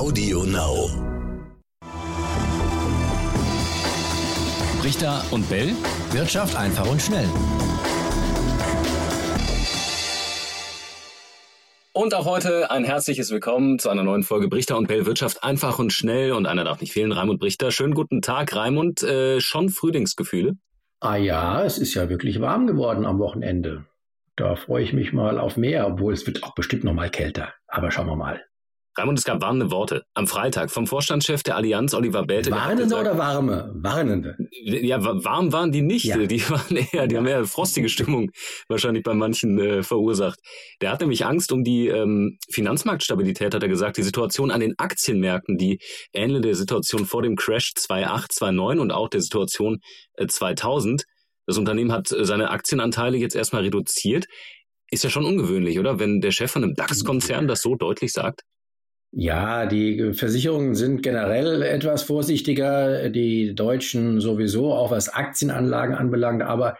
Audio Now. Richter und Bell. Wirtschaft einfach und schnell. Und auch heute ein herzliches Willkommen zu einer neuen Folge Brichter und Bell Wirtschaft einfach und schnell. Und einer darf nicht fehlen, Raimund Brichter. Schönen guten Tag, Raimund. Äh, schon Frühlingsgefühle? Ah ja, es ist ja wirklich warm geworden am Wochenende. Da freue ich mich mal auf mehr, obwohl es wird auch bestimmt noch mal kälter. Aber schauen wir mal. Raimund, es gab warnende Worte. Am Freitag vom Vorstandschef der Allianz, Oliver Bälte. Warnende gesagt, oder warme? Warnende. Ja, warm waren die nicht. Ja. Die waren eher, die haben eher frostige Stimmung wahrscheinlich bei manchen äh, verursacht. Der hat nämlich Angst um die ähm, Finanzmarktstabilität, hat er gesagt. Die Situation an den Aktienmärkten, die ähnelt der Situation vor dem Crash 2008, 2009 und auch der Situation äh, 2000. Das Unternehmen hat äh, seine Aktienanteile jetzt erstmal reduziert. Ist ja schon ungewöhnlich, oder? Wenn der Chef von einem DAX-Konzern das so deutlich sagt. Ja, die Versicherungen sind generell etwas vorsichtiger, die Deutschen sowieso, auch was Aktienanlagen anbelangt, aber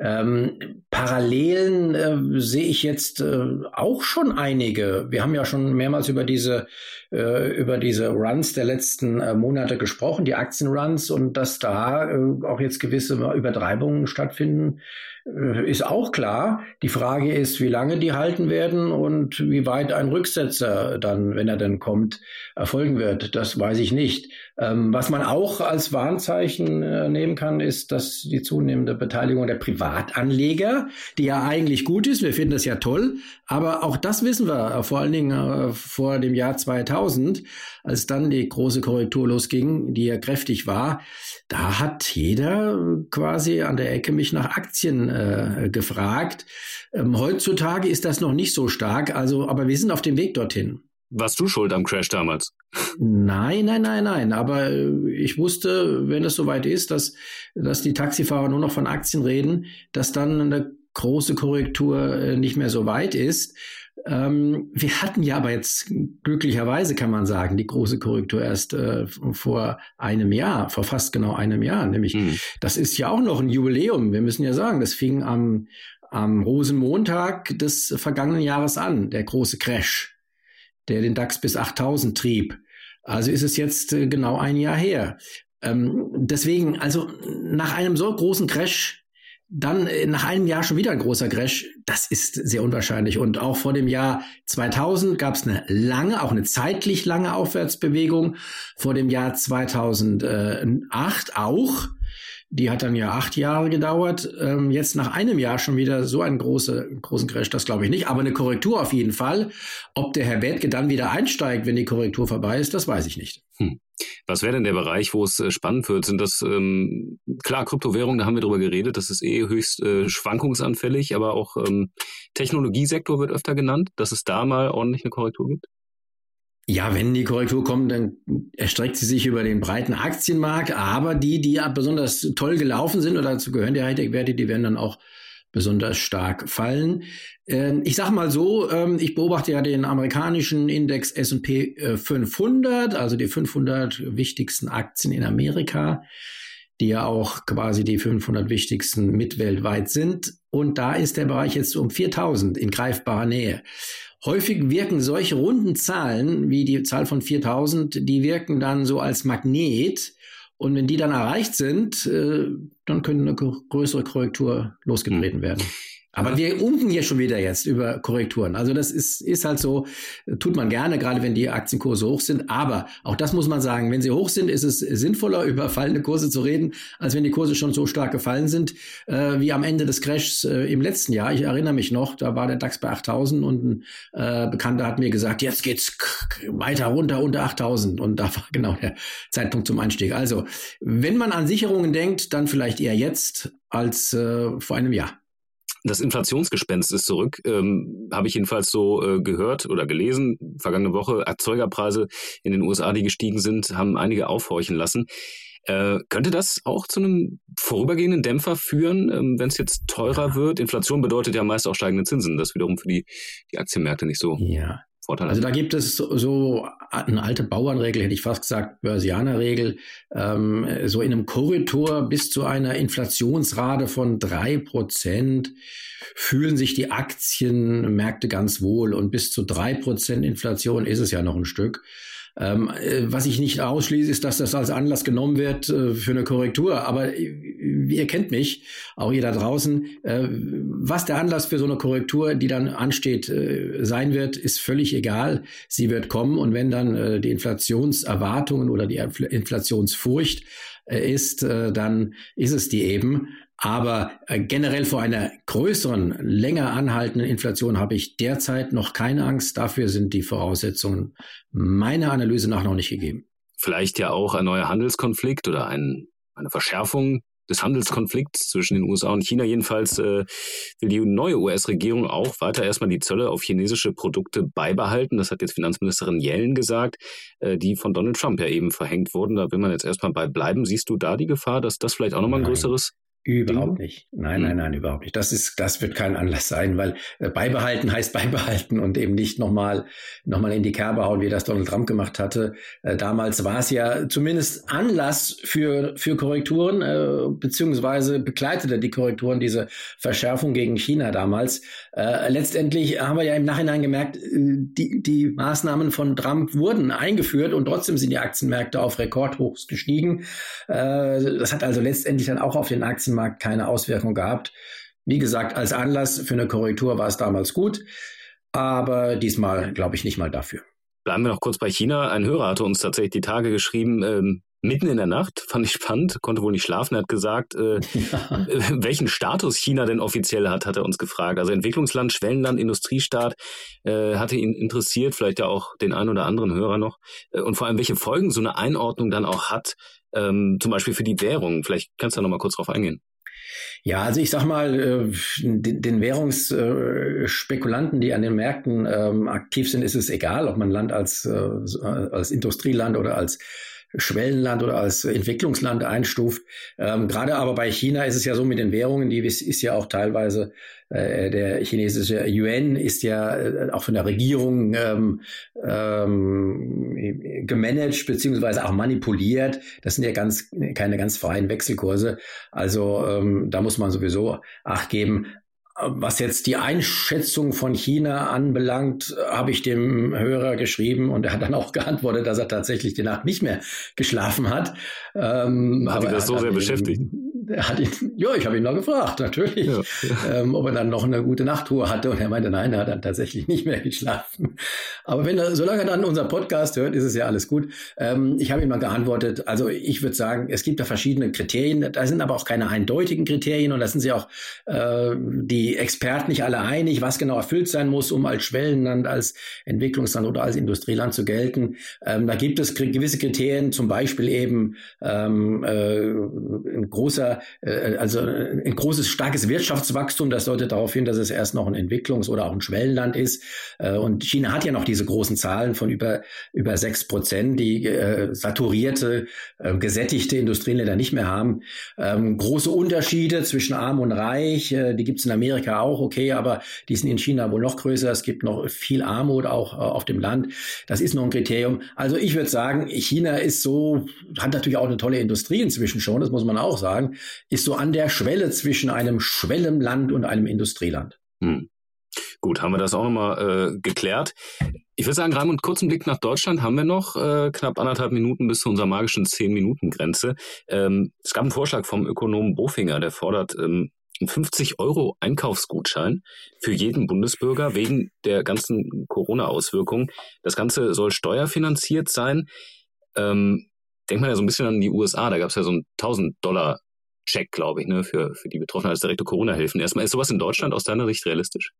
ähm, Parallelen äh, sehe ich jetzt äh, auch schon einige. Wir haben ja schon mehrmals über diese äh, über diese Runs der letzten äh, Monate gesprochen, die Aktienruns und dass da äh, auch jetzt gewisse Übertreibungen stattfinden, äh, ist auch klar. Die Frage ist, wie lange die halten werden und wie weit ein Rücksetzer dann, wenn er dann kommt, erfolgen wird. Das weiß ich nicht. Ähm, was man auch als Warnzeichen äh, nehmen kann, ist, dass die zunehmende Beteiligung der Privatanleger, die ja eigentlich gut ist, wir finden das ja toll, aber auch das wissen wir, vor allen Dingen vor dem Jahr 2000, als dann die große Korrektur losging, die ja kräftig war, da hat jeder quasi an der Ecke mich nach Aktien äh, gefragt. Ähm, heutzutage ist das noch nicht so stark, also, aber wir sind auf dem Weg dorthin. Warst du schuld am Crash damals? Nein, nein, nein, nein. Aber äh, ich wusste, wenn es soweit ist, dass, dass die Taxifahrer nur noch von Aktien reden, dass dann eine große Korrektur äh, nicht mehr so weit ist. Ähm, wir hatten ja aber jetzt glücklicherweise, kann man sagen, die große Korrektur erst äh, vor einem Jahr, vor fast genau einem Jahr. Nämlich, mhm. das ist ja auch noch ein Jubiläum. Wir müssen ja sagen, das fing am, am Rosenmontag des vergangenen Jahres an, der große Crash, der den DAX bis 8000 trieb. Also ist es jetzt äh, genau ein Jahr her. Ähm, deswegen, also nach einem so großen Crash dann äh, nach einem Jahr schon wieder ein großer Crash. Das ist sehr unwahrscheinlich. Und auch vor dem Jahr 2000 gab es eine lange, auch eine zeitlich lange Aufwärtsbewegung. Vor dem Jahr 2008 auch. Die hat dann ja acht Jahre gedauert. Ähm, jetzt nach einem Jahr schon wieder so einen große, großen Crash, das glaube ich nicht. Aber eine Korrektur auf jeden Fall. Ob der Herr Bethke dann wieder einsteigt, wenn die Korrektur vorbei ist, das weiß ich nicht. Hm. Was wäre denn der Bereich, wo es äh, spannend wird? Sind das ähm, klar Kryptowährungen, da haben wir drüber geredet, das ist eh höchst äh, schwankungsanfällig, aber auch ähm, Technologiesektor wird öfter genannt, dass es da mal ordentlich eine Korrektur gibt? Ja, wenn die Korrektur kommt, dann erstreckt sie sich über den breiten Aktienmarkt, aber die, die ja besonders toll gelaufen sind oder dazu gehören die Hightech-Werte, die werden dann auch besonders stark fallen. Ähm, ich sage mal so, ähm, ich beobachte ja den amerikanischen Index S&P 500, also die 500 wichtigsten Aktien in Amerika, die ja auch quasi die 500 wichtigsten mit weltweit sind. Und da ist der Bereich jetzt um 4000 in greifbarer Nähe. Häufig wirken solche runden Zahlen wie die Zahl von 4000, die wirken dann so als Magnet und wenn die dann erreicht sind, äh, dann könnte eine größere Korrektur losgetreten mhm. werden. Aber wir unken hier schon wieder jetzt über Korrekturen. Also das ist, ist halt so, tut man gerne, gerade wenn die Aktienkurse hoch sind. Aber auch das muss man sagen, wenn sie hoch sind, ist es sinnvoller, über fallende Kurse zu reden, als wenn die Kurse schon so stark gefallen sind, äh, wie am Ende des Crashs äh, im letzten Jahr. Ich erinnere mich noch, da war der DAX bei 8000 und ein äh, Bekannter hat mir gesagt, jetzt geht's weiter runter unter 8000. Und da war genau der Zeitpunkt zum Einstieg. Also, wenn man an Sicherungen denkt, dann vielleicht eher jetzt als äh, vor einem Jahr. Das Inflationsgespenst ist zurück, ähm, habe ich jedenfalls so äh, gehört oder gelesen. Vergangene Woche Erzeugerpreise in den USA, die gestiegen sind, haben einige aufhorchen lassen. Äh, könnte das auch zu einem vorübergehenden Dämpfer führen, ähm, wenn es jetzt teurer wird? Inflation bedeutet ja meist auch steigende Zinsen. Das wiederum für die, die Aktienmärkte nicht so. Ja, Vorteil. Also da gibt es so eine alte Bauernregel, hätte ich fast gesagt, Börsianerregel, ähm, so in einem Korridor bis zu einer Inflationsrate von drei Prozent fühlen sich die Aktienmärkte ganz wohl und bis zu drei Prozent Inflation ist es ja noch ein Stück. Ähm, äh, was ich nicht ausschließe, ist, dass das als Anlass genommen wird äh, für eine Korrektur. Aber äh, ihr kennt mich, auch ihr da draußen. Äh, was der Anlass für so eine Korrektur, die dann ansteht, äh, sein wird, ist völlig egal. Sie wird kommen und wenn dann äh, die Inflationserwartungen oder die Inflationsfurcht ist, dann ist es die eben. Aber generell vor einer größeren, länger anhaltenden Inflation habe ich derzeit noch keine Angst. Dafür sind die Voraussetzungen meiner Analyse nach noch nicht gegeben. Vielleicht ja auch ein neuer Handelskonflikt oder ein, eine Verschärfung des Handelskonflikts zwischen den USA und China. Jedenfalls äh, will die neue US-Regierung auch weiter erstmal die Zölle auf chinesische Produkte beibehalten. Das hat jetzt Finanzministerin Yellen gesagt, äh, die von Donald Trump ja eben verhängt wurden. Da will man jetzt erstmal bei bleiben. Siehst du da die Gefahr, dass das vielleicht auch nochmal ein größeres Überhaupt nicht. Nein, nein, hm. nein, überhaupt nicht. Das ist, das wird kein Anlass sein, weil äh, beibehalten heißt beibehalten und eben nicht nochmal, nochmal in die Kerbe hauen, wie das Donald Trump gemacht hatte. Äh, damals war es ja zumindest Anlass für, für Korrekturen, äh, beziehungsweise begleitete die Korrekturen diese Verschärfung gegen China damals. Äh, letztendlich haben wir ja im Nachhinein gemerkt, äh, die, die Maßnahmen von Trump wurden eingeführt und trotzdem sind die Aktienmärkte auf Rekordhochs gestiegen. Äh, das hat also letztendlich dann auch auf den Aktien Aktienmarkt keine Auswirkung gehabt. Wie gesagt, als Anlass für eine Korrektur war es damals gut, aber diesmal glaube ich nicht mal dafür. Bleiben wir noch kurz bei China. Ein Hörer hatte uns tatsächlich die Tage geschrieben, ähm, mitten in der Nacht, fand ich spannend, konnte wohl nicht schlafen, er hat gesagt, äh, ja. welchen Status China denn offiziell hat, hat er uns gefragt. Also Entwicklungsland, Schwellenland, Industriestaat, äh, hatte ihn interessiert, vielleicht ja auch den einen oder anderen Hörer noch. Äh, und vor allem, welche Folgen so eine Einordnung dann auch hat, ähm, zum Beispiel für die Währung. Vielleicht kannst du da noch mal kurz drauf eingehen. Ja, also ich sag mal, äh, den, Währungsspekulanten, die an den Märkten ähm, aktiv sind, ist es egal, ob man Land als, äh, als Industrieland oder als Schwellenland oder als Entwicklungsland einstuft. Ähm, Gerade aber bei China ist es ja so mit den Währungen, die ist, ja auch teilweise äh, der chinesische Yuan ist ja äh, auch von der Regierung ähm, ähm, gemanagt beziehungsweise auch manipuliert. Das sind ja ganz keine ganz freien Wechselkurse. Also ähm, da muss man sowieso Acht geben. Was jetzt die Einschätzung von China anbelangt, habe ich dem Hörer geschrieben und er hat dann auch geantwortet, dass er tatsächlich die Nacht nicht mehr geschlafen hat. Ähm, hat ihn das so sehr beschäftigt? Er hat ihn, ja, ich habe ihn noch gefragt, natürlich, ja, ja. Ähm, ob er dann noch eine gute Nachtruhe hatte. Und er meinte, nein, er hat dann tatsächlich nicht mehr geschlafen. Aber wenn er, solange er dann unser Podcast hört, ist es ja alles gut. Ähm, ich habe ihm mal geantwortet, also ich würde sagen, es gibt da verschiedene Kriterien, da sind aber auch keine eindeutigen Kriterien und da sind sich auch äh, die Experten nicht alle einig, was genau erfüllt sein muss, um als Schwellenland, als Entwicklungsland oder als Industrieland zu gelten. Ähm, da gibt es gewisse Kriterien, zum Beispiel eben ähm, äh, ein großer äh, also ein großes, starkes Wirtschaftswachstum, das deutet darauf hin, dass es erst noch ein Entwicklungs- oder auch ein Schwellenland ist. Äh, und China hat ja noch diese großen Zahlen von über, über sechs Prozent, die äh, saturierte, äh, gesättigte Industrieländer nicht mehr haben. Ähm, große Unterschiede zwischen arm und reich, äh, die gibt es in Amerika auch, okay, aber die sind in China wohl noch größer. Es gibt noch viel Armut auch äh, auf dem Land. Das ist noch ein Kriterium. Also ich würde sagen, China ist so, hat natürlich auch eine tolle Industrie inzwischen schon, das muss man auch sagen ist so an der Schwelle zwischen einem Schwellenland und einem Industrieland. Hm. Gut, haben wir das auch nochmal äh, geklärt. Ich würde sagen, Raimund, kurzen Blick nach Deutschland haben wir noch, äh, knapp anderthalb Minuten bis zu unserer magischen Zehn-Minuten-Grenze. Ähm, es gab einen Vorschlag vom Ökonomen Bofinger, der fordert ähm, einen 50 Euro Einkaufsgutschein für jeden Bundesbürger wegen der ganzen Corona-Auswirkungen. Das Ganze soll steuerfinanziert sein. Ähm, denkt man ja so ein bisschen an die USA, da gab es ja so einen 1000 Dollar Check, glaube ich, ne, für, für die Betroffenen als direkte Corona-Hilfen. Erstmal, ist sowas in Deutschland aus deiner Sicht realistisch?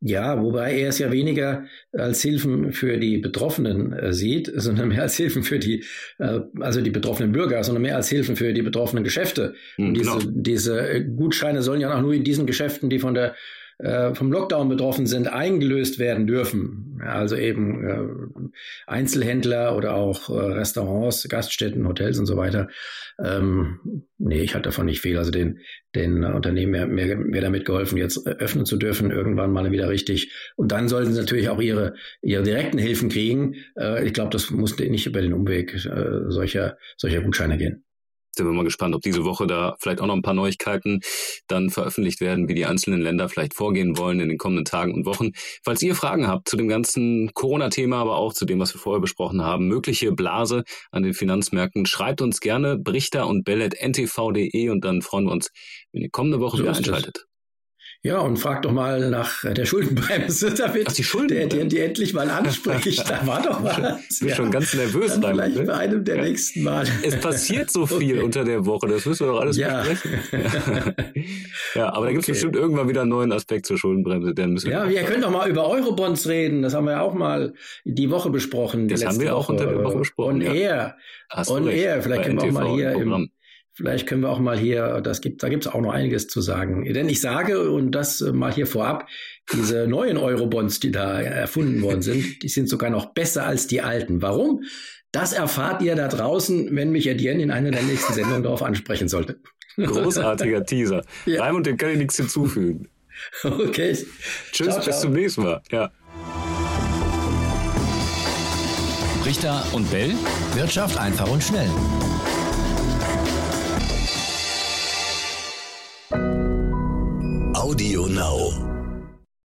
Ja, wobei er es ja weniger als Hilfen für die Betroffenen äh, sieht, sondern mehr als Hilfen für die, äh, also die betroffenen Bürger, sondern mehr als Hilfen für die betroffenen Geschäfte. Mhm, diese, genau. diese Gutscheine sollen ja auch nur in diesen Geschäften, die von der äh, vom Lockdown betroffen sind, eingelöst werden dürfen. Also eben äh, Einzelhändler oder auch äh, Restaurants, Gaststätten, Hotels und so weiter. Ähm, nee, ich hatte davon nicht viel. Also den, den Unternehmen mehr, mehr, mehr damit geholfen, jetzt öffnen zu dürfen, irgendwann mal wieder richtig. Und dann sollten sie natürlich auch ihre, ihre direkten Hilfen kriegen. Äh, ich glaube, das muss nicht über den Umweg äh, solcher, solcher Gutscheine gehen. Sind wir mal gespannt, ob diese Woche da vielleicht auch noch ein paar Neuigkeiten dann veröffentlicht werden, wie die einzelnen Länder vielleicht vorgehen wollen in den kommenden Tagen und Wochen. Falls ihr Fragen habt zu dem ganzen Corona-Thema, aber auch zu dem, was wir vorher besprochen haben, mögliche Blase an den Finanzmärkten, schreibt uns gerne brichter und bellet.ntv.de und dann freuen wir uns, wenn ihr kommende Woche so wieder einschaltet. Ja, und frag doch mal nach der Schuldenbremse, damit Ach, die Schuldenbremse. Der, die endlich mal anspricht. Da war doch was. Ich bin ja. schon ganz nervös. Dann vielleicht ne? bei einem der nächsten Mal. Es passiert so viel okay. unter der Woche, das müssen wir doch alles ja. besprechen. ja, aber da gibt es bestimmt irgendwann wieder einen neuen Aspekt zur Schuldenbremse. Den müssen wir ja, wir können doch mal über Eurobonds reden. Das haben wir ja auch mal die Woche besprochen. Das haben wir auch unter der Woche besprochen. Und ja. er. Und er. Vielleicht können wir auch mal hier im Vielleicht können wir auch mal hier, das gibt, da gibt es auch noch einiges zu sagen. Denn ich sage, und das mal hier vorab, diese neuen Eurobonds, die da erfunden worden sind, die sind sogar noch besser als die alten. Warum? Das erfahrt ihr da draußen, wenn mich Etienne in einer der nächsten Sendungen darauf ansprechen sollte. Großartiger Teaser. Ja. Raimund, dem kann ich nichts hinzufügen. Okay. Tschüss, ciao, bis zum nächsten Mal. Ja. Richter und Bell. Wirtschaft einfach und schnell. Audio Now.